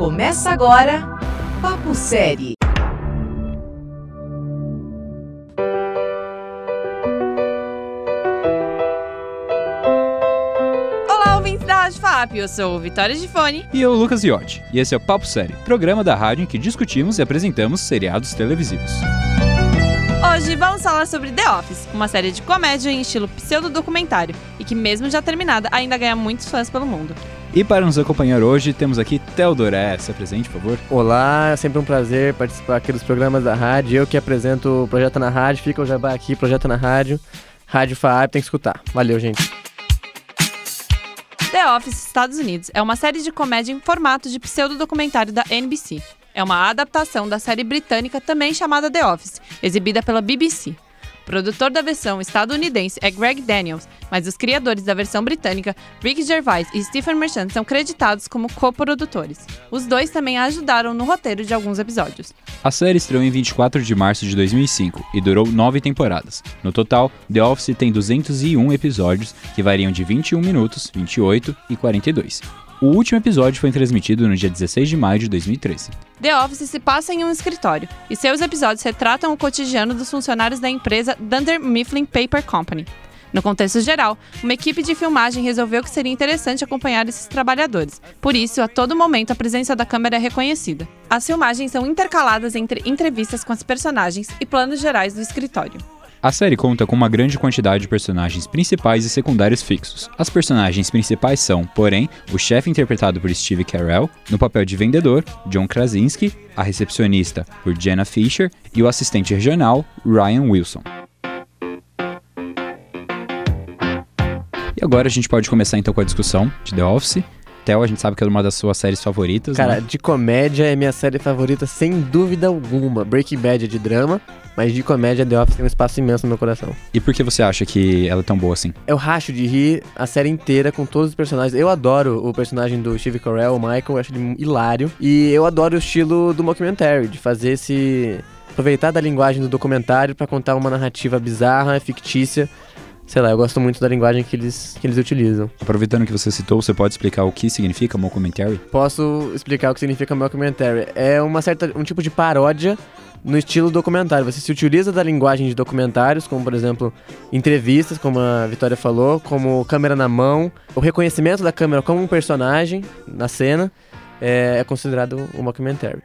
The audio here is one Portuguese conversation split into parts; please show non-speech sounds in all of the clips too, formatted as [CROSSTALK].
Começa agora Papo Série. Olá, ouvintes da Rádio FAP, eu sou Vitória Gifone. E eu, Lucas Iotti, e esse é o Papo Série, programa da rádio em que discutimos e apresentamos seriados televisivos. Hoje vamos falar sobre The Office, uma série de comédia em estilo pseudo-documentário e que, mesmo já terminada, ainda ganha muitos fãs pelo mundo. E para nos acompanhar hoje, temos aqui Teodoré. Se apresente, por favor. Olá, é sempre um prazer participar aqui dos programas da rádio. Eu que apresento o Projeto na Rádio, fica o jabá aqui, Projeto na Rádio. Rádio FAAP, tem que escutar. Valeu, gente. The Office Estados Unidos é uma série de comédia em formato de pseudo-documentário da NBC. É uma adaptação da série britânica também chamada The Office, exibida pela BBC. Produtor da versão estadunidense é Greg Daniels, mas os criadores da versão britânica, Rick Gervais e Stephen Merchant, são creditados como coprodutores. Os dois também ajudaram no roteiro de alguns episódios. A série estreou em 24 de março de 2005 e durou nove temporadas. No total, The Office tem 201 episódios que variam de 21 minutos, 28 e 42. O último episódio foi transmitido no dia 16 de maio de 2013. The Office se passa em um escritório e seus episódios retratam o cotidiano dos funcionários da empresa Dunder Mifflin Paper Company. No contexto geral, uma equipe de filmagem resolveu que seria interessante acompanhar esses trabalhadores. Por isso, a todo momento, a presença da câmera é reconhecida. As filmagens são intercaladas entre entrevistas com as personagens e planos gerais do escritório. A série conta com uma grande quantidade de personagens principais e secundários fixos. As personagens principais são, porém, o chefe interpretado por Steve Carell, no papel de vendedor, John Krasinski, a recepcionista por Jenna Fisher e o assistente regional, Ryan Wilson. E agora a gente pode começar então com a discussão de The Office. Theo, a gente sabe que é uma das suas séries favoritas, Cara, né? de comédia é minha série favorita, sem dúvida alguma. Breaking Bad é de drama, mas de comédia The Office tem um espaço imenso no meu coração. E por que você acha que ela é tão boa assim? Eu racho de rir a série inteira com todos os personagens. Eu adoro o personagem do Steve Carell, o Michael, eu acho ele hilário. E eu adoro o estilo do mockumentary, de fazer esse... Aproveitar da linguagem do documentário pra contar uma narrativa bizarra, fictícia. Sei lá, eu gosto muito da linguagem que eles, que eles utilizam. Aproveitando que você citou, você pode explicar o que significa mockumentary? Posso explicar o que significa mockumentary. É uma certa, um tipo de paródia no estilo documentário. Você se utiliza da linguagem de documentários, como por exemplo entrevistas, como a Vitória falou, como câmera na mão, o reconhecimento da câmera como um personagem na cena é, é considerado um mockumentary.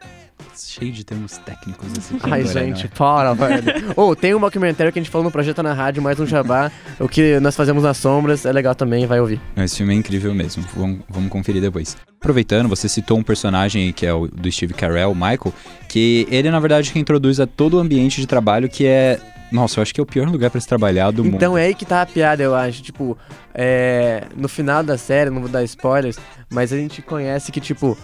Cheio de termos técnicos esse [LAUGHS] Ai, gente, para, velho. [LAUGHS] Ou tem um mockumentary que a gente falou no Projeto na Rádio, mais um jabá. o que nós fazemos nas sombras é legal também, vai ouvir. Esse filme é incrível mesmo. Vamos, vamos conferir depois. Aproveitando, você citou um personagem que é o do Steve Carell, o Michael, que ele na verdade que introduz a todo o ambiente de trabalho que é nossa, eu acho que é o pior lugar pra se trabalhar do mundo. Então é aí que tá a piada, eu acho. Tipo, é, no final da série, não vou dar spoilers, mas a gente conhece que, tipo,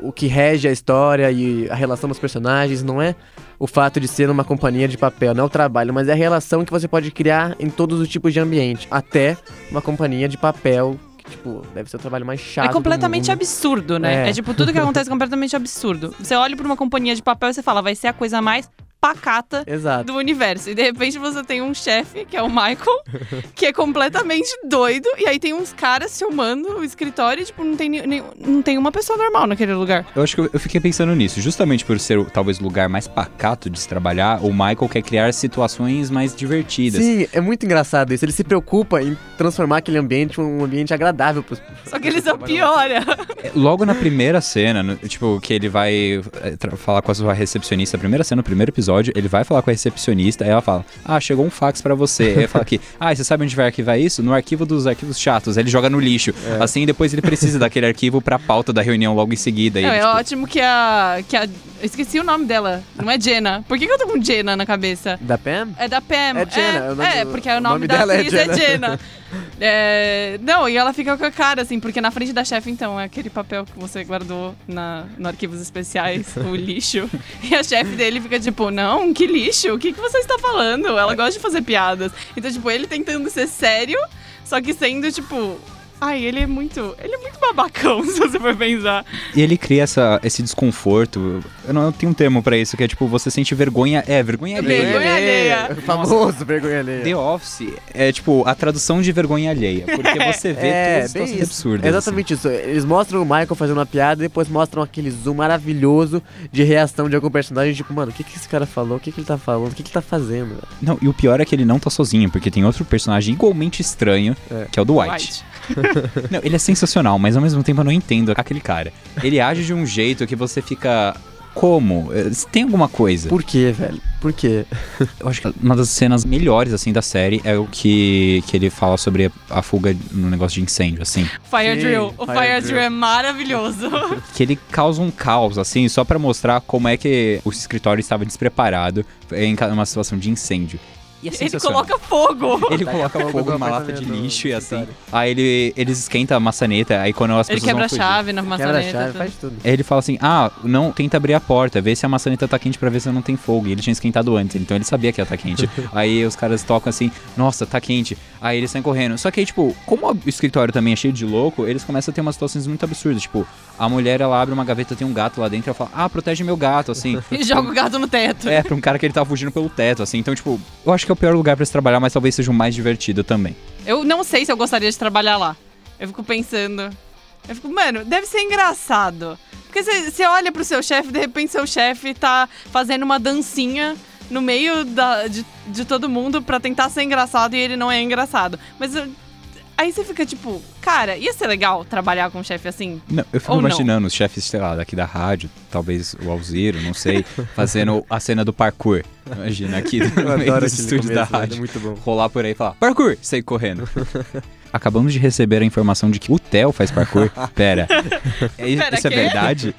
o que rege a história e a relação dos personagens não é o fato de ser uma companhia de papel, não é o trabalho, mas é a relação que você pode criar em todos os tipos de ambiente. Até uma companhia de papel, que, tipo, deve ser o trabalho mais chato. É completamente absurdo, né? É. É. tipo, tudo que acontece é completamente absurdo. Você olha pra uma companhia de papel e você fala, vai ser a coisa mais pacata Exato. do universo. E de repente você tem um chefe, que é o Michael, [LAUGHS] que é completamente doido. E aí tem uns caras filmando o escritório e, tipo, não tem, nem- não tem uma pessoa normal naquele lugar. Eu acho que eu, eu fiquei pensando nisso. Justamente por ser o- talvez o lugar mais pacato de se trabalhar, o Michael quer criar situações mais divertidas. Sim, é muito engraçado isso. Ele se preocupa em transformar aquele ambiente um ambiente agradável pros Só que ele só piora. É, Logo na primeira cena, no- tipo, que ele vai é, tra- falar com a sua recepcionista, a primeira cena, no primeiro episódio, ele vai falar com a recepcionista, aí ela fala: Ah, chegou um fax pra você. Aí ele fala aqui: [LAUGHS] Ah, você sabe onde vai arquivar isso? No arquivo dos arquivos chatos. Aí ele joga no lixo. Assim, depois ele precisa daquele arquivo pra pauta da reunião logo em seguida. Não, ele, é tipo, ótimo que a, que a. Eu esqueci o nome dela. Não é Jenna. Por que, que eu tô com Jenna na cabeça? da Pam. É da Pam. É Jenna, É, é o nome é, porque o o nome, nome da dela é atriz é Jenna. Jenna. [LAUGHS] É, não, e ela fica com a cara, assim, porque na frente da chefe, então, é aquele papel que você guardou na, no Arquivos Especiais, o lixo. [LAUGHS] E a chefe dele fica tipo, não, que lixo? O que, que você está falando? Ela gosta de fazer piadas. Então, tipo, ele tentando ser sério, só que sendo, tipo, Ai, ele é muito. Ele é muito babacão, [LAUGHS] se você for pensar. E ele cria essa, esse desconforto. Eu não tenho um termo pra isso, que é tipo, você sente vergonha. É, vergonha alheia. Vergonha alheia. Famoso vergonha alheia. The Office é tipo a tradução de vergonha alheia. Porque [LAUGHS] você vê É, todas as situações absurdas. É exatamente isso. Eles mostram o Michael fazendo uma piada e depois mostram aquele zoom maravilhoso de reação de algum personagem. Tipo, mano, o que, que esse cara falou? O que, que ele tá falando? O que, que ele tá fazendo? assim. Não, e o pior é que ele não tá sozinho, porque tem outro personagem igualmente estranho, É. que é o do White. [LAUGHS] [LAUGHS] Não, ele é sensacional, mas ao mesmo tempo eu não entendo aquele cara. Ele age de um jeito que você fica. Como? Eh, Tem alguma coisa? Por quê, velho? Por quê? [LAUGHS] Eu acho que uma das cenas melhores, assim, da série é o que, que ele fala sobre a, fuga no negócio de incêndio, assim. Fire Sim, Drill. O Fire Fire, Drill. Drill é maravilhoso. [LAUGHS] Que ele causa um caos, assim, só pra mostrar como é que o escritório estava despreparado em uma situação de incêndio. E é ele coloca fogo. Ele Taca coloca fogo numa lata de lixo e no assim. Aí ele, eles esquentam a maçaneta, aí quando as Ele pessoas quebra a vão fugir. chave na Quebra a maçaneta. chave, tudo. faz tudo. Aí ele fala assim: Ah, não tenta abrir a porta, vê se a maçaneta tá quente pra ver se não tem fogo. E ele tinha esquentado antes, então ele sabia que ia tá quente. [LAUGHS] aí os caras tocam assim: Nossa, tá quente. Aí eles saem correndo. Só que aí, tipo, como o escritório também é cheio de louco, eles começam a ter umas situações muito absurdas. Tipo, a mulher ela abre uma gaveta, tem um gato lá dentro, ela fala: Ah, protege meu gato, assim. [LAUGHS] E joga o gato no teto. É, pra um cara que ele tava fugindo pelo teto, assim. Então, tipo, eu acho que o pior lugar pra se trabalhar, mas talvez seja o mais divertido também. Eu não sei se eu gostaria de trabalhar lá. Eu fico pensando. Eu fico, mano, deve ser engraçado. Porque você olha pro seu chefe, de repente seu chefe tá fazendo uma dancinha no meio da, de, de todo mundo pra tentar ser engraçado e ele não é engraçado. Mas aí você fica tipo, cara, ia ser legal trabalhar com um chefe assim? Não, eu fico Ou não. imaginando os chefes, sei lá, daqui da rádio, talvez o Alziro, não sei, [LAUGHS] fazendo a cena do parkour. Imagina, aqui no [LAUGHS] Eu meio dos estúdios da é rádio. muito bom. Rolar por aí e falar, parkour! Sair correndo. [LAUGHS] Acabamos de receber a informação de que o Theo faz parkour. Pera, é, Pera, isso é quê? verdade?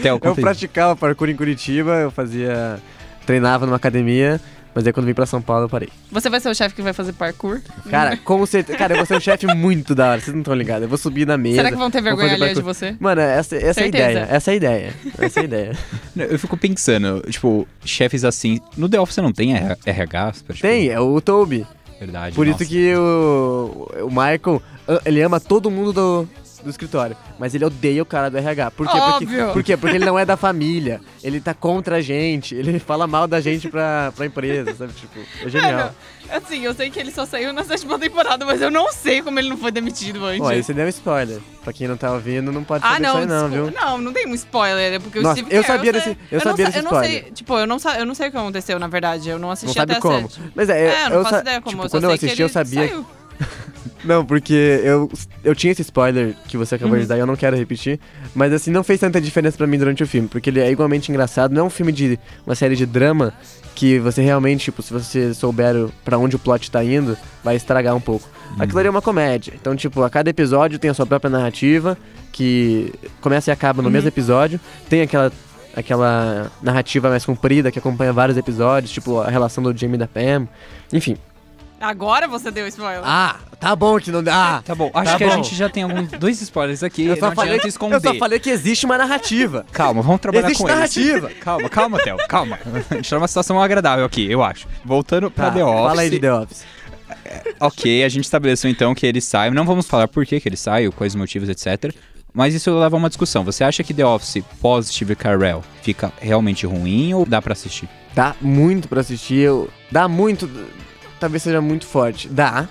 Theo, Eu praticava parkour em Curitiba, eu fazia. treinava numa academia, mas aí quando vim pra São Paulo eu parei. Você vai ser o chefe que vai fazer parkour? Cara, com certeza. Cara, eu vou ser um chefe muito da hora, vocês não estão ligados. Eu vou subir na mesa. Será que vão ter vergonha alheia de você? Mano, essa, essa é a Certeza. ideia. Essa é a ideia. Essa é a ideia. [LAUGHS] Eu fico pensando, tipo, chefes assim. No The Office não tem RH? Pra, tipo, Tem, é o Toby. Verdade. Por nossa. isso que o, o Michael, ele ama todo mundo do, do escritório, mas ele odeia o cara do RH. Por quê? Porque, Óbvio. por quê? Porque ele não é da família, ele tá contra a gente, ele fala mal da gente pra, pra empresa, sabe? Tipo, é genial. Mano, assim, eu sei que ele só saiu na sétima temporada, mas eu não sei como ele não foi demitido antes. Ó, aí você deu um spoiler. Pra quem não tá ouvindo, não pode Ah, saber não, isso aí não, viu? Não, não tem um spoiler, é porque o Nossa, eu Carell, sabia sei- desse- eu sabia sa- desse eu não sei, spoiler. tipo, eu não, eu não sei o que aconteceu, na verdade, eu não assisti Não sabe até a como. Mas é, É, eu não eu faço ideia como, tipo, eu quando eu assisti, eu sabia. saiu. Não, porque eu, eu tinha esse spoiler que você acabou Uhum. de dar e eu não quero repetir. Mas assim, não fez tanta diferença pra mim durante o filme. Porque ele é igualmente engraçado. Não é um filme de. uma série de drama que você realmente, tipo, se você souber pra onde o plot tá indo, vai estragar um pouco. Aquilo ali é uma comédia. Então, tipo, a cada episódio tem a sua própria narrativa, que começa e acaba no Uhum. mesmo episódio. Tem aquela. Aquela narrativa mais comprida que acompanha vários episódios, tipo a relação do Jamie e da Pam. Enfim. Agora você deu spoiler. Ah, tá bom que não dá. Ah, Tá bom, acho Tá que a bom. gente já tem alguns dois spoilers aqui. Eu só, não falei, esconder. eu só falei que existe uma narrativa. Calma, vamos trabalhar Existe com narrativa. isso. Calma, calma, Theo, calma. A gente tá numa situação agradável aqui, eu acho. Voltando pra Tá, The Office. Fala aí de The Office. Ok, a gente estabeleceu então que ele sai. Não vamos falar por que, que ele sai, quais os motivos, etc. Mas isso leva a uma discussão. Você acha que The Office pós Steve Carell fica realmente ruim ou dá pra assistir? Dá muito pra assistir. Eu, dá muito. Talvez seja muito forte. Dá.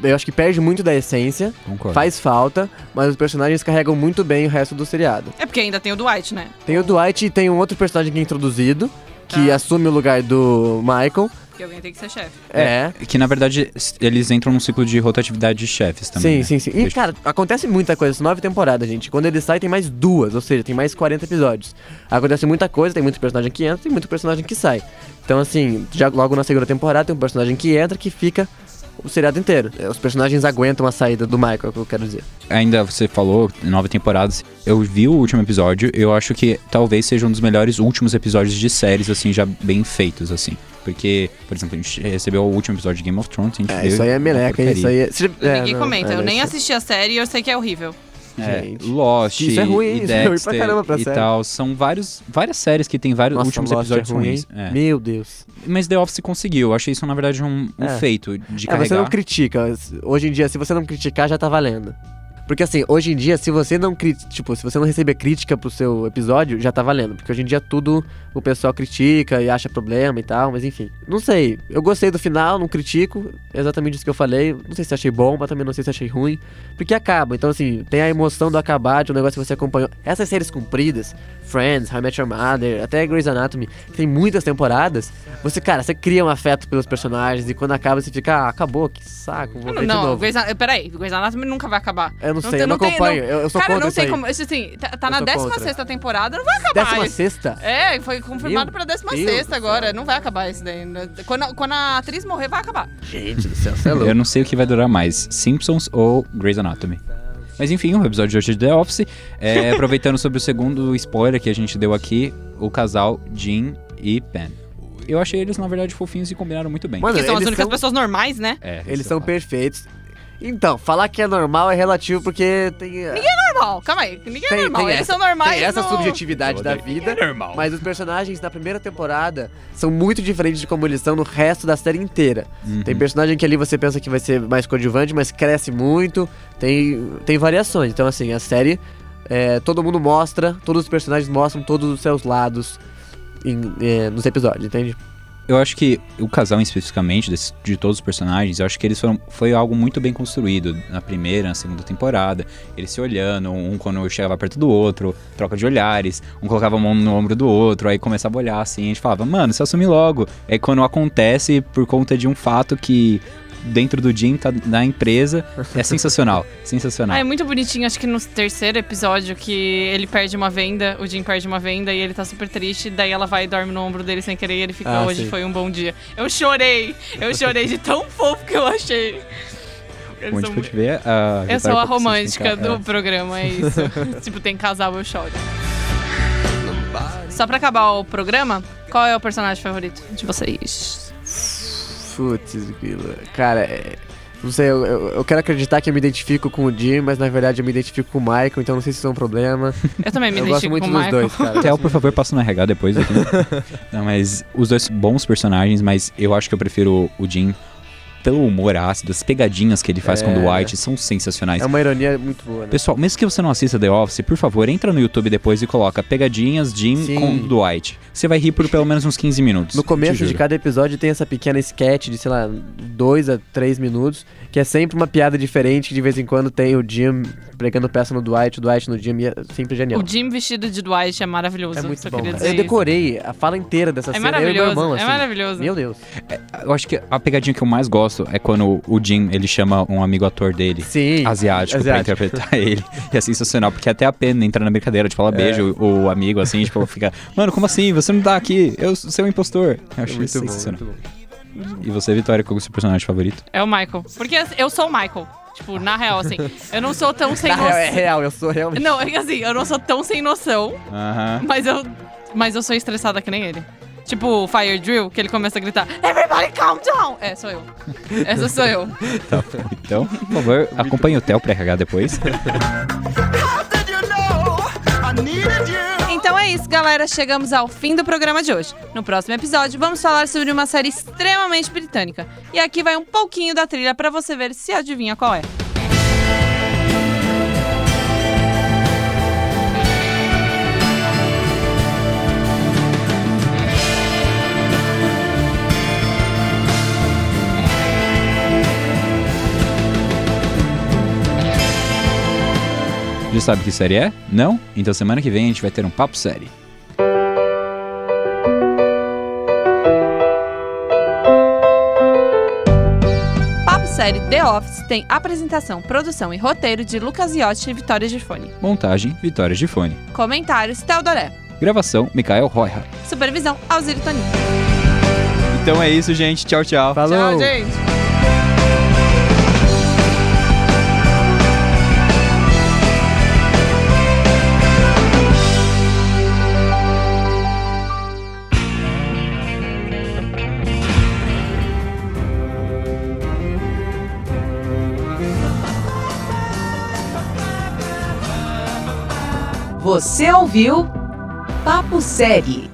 Eu acho que perde muito da essência. Concordo. Faz falta. Mas os personagens carregam muito bem o resto do seriado. É porque ainda tem o Dwight, né? Tem o Dwight e tem um outro personagem que é introduzido. Que Tá. assume o lugar do Michael. Porque alguém tem que ser chefe. É. Que na verdade eles entram num ciclo de rotatividade de chefes também. Sim, né? sim, sim. E, Deixa- cara, acontece muita coisa. São nove temporadas, gente. Quando ele sai, tem mais duas. Ou seja, tem mais 40 episódios. Acontece muita coisa. Tem muito personagem que entra tem muito personagem que sai. Então, assim, já logo na segunda temporada tem um personagem que entra que fica o seriado inteiro. É, Os personagens aguentam a saída do Michael, é o que eu quero dizer. Ainda você falou, nove temporadas. Eu vi o último episódio, eu acho que talvez seja um dos melhores últimos episódios de séries, assim, já bem feitos, assim. Porque, por exemplo, a gente recebeu o último episódio de Game of Thrones, a gente É, viu isso aí é meleca. Isso aí é... Você- é, Ninguém não, comenta. é, eu nem isso- assisti a série e eu sei que é horrível. É, Gente. Lost Isso é ruim, e isso é ruim pra Dexter caramba pra e série. tal. São vários, várias séries que tem vários Nossa, últimos Lost episódios é ruim, ruins. É. Meu Deus. Mas The Office conseguiu. Eu achei isso, na verdade, um, um É. feito de É, você carregar. não critica. Hoje em dia, se você não criticar, já tá valendo. Porque assim, hoje em dia, se você não tipo, se você não receber crítica pro seu episódio, já tá valendo. Porque hoje em dia tudo o pessoal critica e acha problema e tal, mas enfim. Não sei. Eu gostei do final, não critico. Exatamente isso que eu falei. Não sei se achei bom, mas também não sei se achei ruim. Porque acaba. Então, assim, tem a emoção do acabar de um negócio que você acompanhou. Essas séries compridas, Friends, How I Met Your Mother, até Grey's Anatomy, que tem muitas temporadas, você, cara, você cria um afeto pelos personagens e quando acaba você fica, ah, acabou, que saco, vou ver de Não, novo. Grey's peraí, Grey's Anatomy nunca vai acabar. Eu não, Não sei, tem- eu não, não tem- acompanho, não- eu, eu sou Cara, não sei como. Isso assim, tá, tá na sou 16 contra. temporada, não vai acabar. Décima isso. sexta? É, foi confirmado Meu pra Deus 16 do agora. Não vai acabar isso daí. Quando, quando a atriz morrer, vai acabar. Gente do céu, você é louco. Eu não sei o que vai durar mais, Simpsons ou Grey's Anatomy. Mas enfim, o episódio de hoje de The Office. É, [LAUGHS] aproveitando sobre o segundo spoiler que a gente deu aqui, o casal Jim e Pen. Eu achei eles, na verdade, fofinhos e combinaram muito bem. Mano, Porque são as únicas são- pessoas normais, né? É, Eles são perfeitos. Então, falar que é normal é relativo porque tem, Normal, calma aí. Ninguém é Tem- normal. tem Eles essa- são normais. tem essa no- subjetividade da vida. Mas os personagens da primeira temporada são muito diferentes de como eles são no resto da série inteira. Uhum. Tem personagem que ali você pensa que vai ser mais coadjuvante, mas cresce muito. Tem, tem variações. Então, assim, a série, é, todo mundo mostra, todos os personagens mostram todos os seus lados em- é, nos episódios, entende? Eu acho que o casal especificamente, desse- de todos os personagens, eu acho que eles foram. Foi algo muito bem construído na primeira, na segunda temporada. Eles se olhando, um quando chegava perto do outro, troca de olhares, um colocava a mão no ombro do outro, aí começava a olhar assim, a gente falava, mano, se assume logo. Aí quando acontece por conta de um fato que dentro do Jim tá na empresa, é [LAUGHS] sensacional. sensacional. Ah, é muito bonitinho, acho que no terceiro episódio que ele perde uma venda, o Jim perde uma venda e ele tá super triste, daí ela vai e dorme no ombro dele sem querer e ele fica, Ah, hoje sim. foi um bom dia. Eu chorei, eu chorei de tão fofo que eu achei. Eles Onde são pode ver a. Eu sou a romântica do programa, é isso. [LAUGHS] tipo, tem casal, eu choro. Só pra acabar o programa, qual é o personagem favorito de vocês? Putz, grila. cara, é, não sei, eu, eu, eu quero acreditar que eu me identifico com o Jim, mas na verdade eu me identifico com o Michael, então não sei se isso é um problema. Eu também me eu gosto identifico muito com o dos Michael. dois, cara. Theo, por favor, passa no RH depois aqui. [LAUGHS] Não, mas os dois bons personagens, mas eu acho que eu prefiro o Jim pelo humor ácido, as pegadinhas que ele faz com o É. Dwight são sensacionais. É uma ironia muito boa, né? Pessoal, mesmo que você não assista The Office, por favor, entra no YouTube depois e coloca pegadinhas Jim Sim. com Dwight. Você vai rir por pelo menos uns 15 minutos. No começo de cada episódio tem essa pequena sketch de, sei lá, dois a três minutos, que é sempre uma piada diferente, que de vez em quando tem o Jim pregando peça no Dwight, o Dwight no Jim, e é sempre genial. O Jim vestido de Dwight é maravilhoso. É muito bom, Eu decorei a fala inteira dessa. É cena, eu e meu maravilhoso, irmão, é assim. maravilhoso. Meu Deus. Eu acho que a pegadinha que eu mais gosto é quando o Jim, ele chama um amigo ator dele. Sim. Asiático, Asiático. pra interpretar [LAUGHS] ele. E é sensacional, porque até a pena entra na brincadeira, de falar É. beijo, o amigo, assim, tipo, fica, mano, como assim? Você não tá aqui? Eu sou um impostor. Eu acho muito isso bom, sensacional. muito bom. E você, Vitória, qual é o seu personagem favorito? É o Michael. Porque eu sou o Michael. Tipo, na real, assim, eu não sou tão sem [LAUGHS] Na real, é noção. real, eu sou realmente. Não, é assim, eu não sou tão sem noção, Aham. mas eu, mas eu sou estressada que nem ele. Tipo o Fire Drill, que ele começa a gritar Everybody calm down! É, sou eu. Essa sou eu. [LAUGHS] Tá. Então, por favor, acompanhe o Theo pra RH depois. Então é isso, galera. Chegamos ao fim do programa de hoje. No próximo episódio, vamos falar sobre uma série extremamente britânica. E aqui vai um pouquinho da trilha pra você ver se adivinha qual é. Já sabe que série é? Não? Então semana que vem a gente vai ter um papo série. Papo Série The Office tem apresentação, produção e roteiro de Lucas Iotti e Vitória Gifone. Montagem, Vitória Gifone. Comentários, Teodoré. Gravação, Mikael Royha. Supervisão, Alziro Toninho. Então é isso, gente. Tchau, tchau. Falou! Tchau, gente. Você ouviu Papo Série.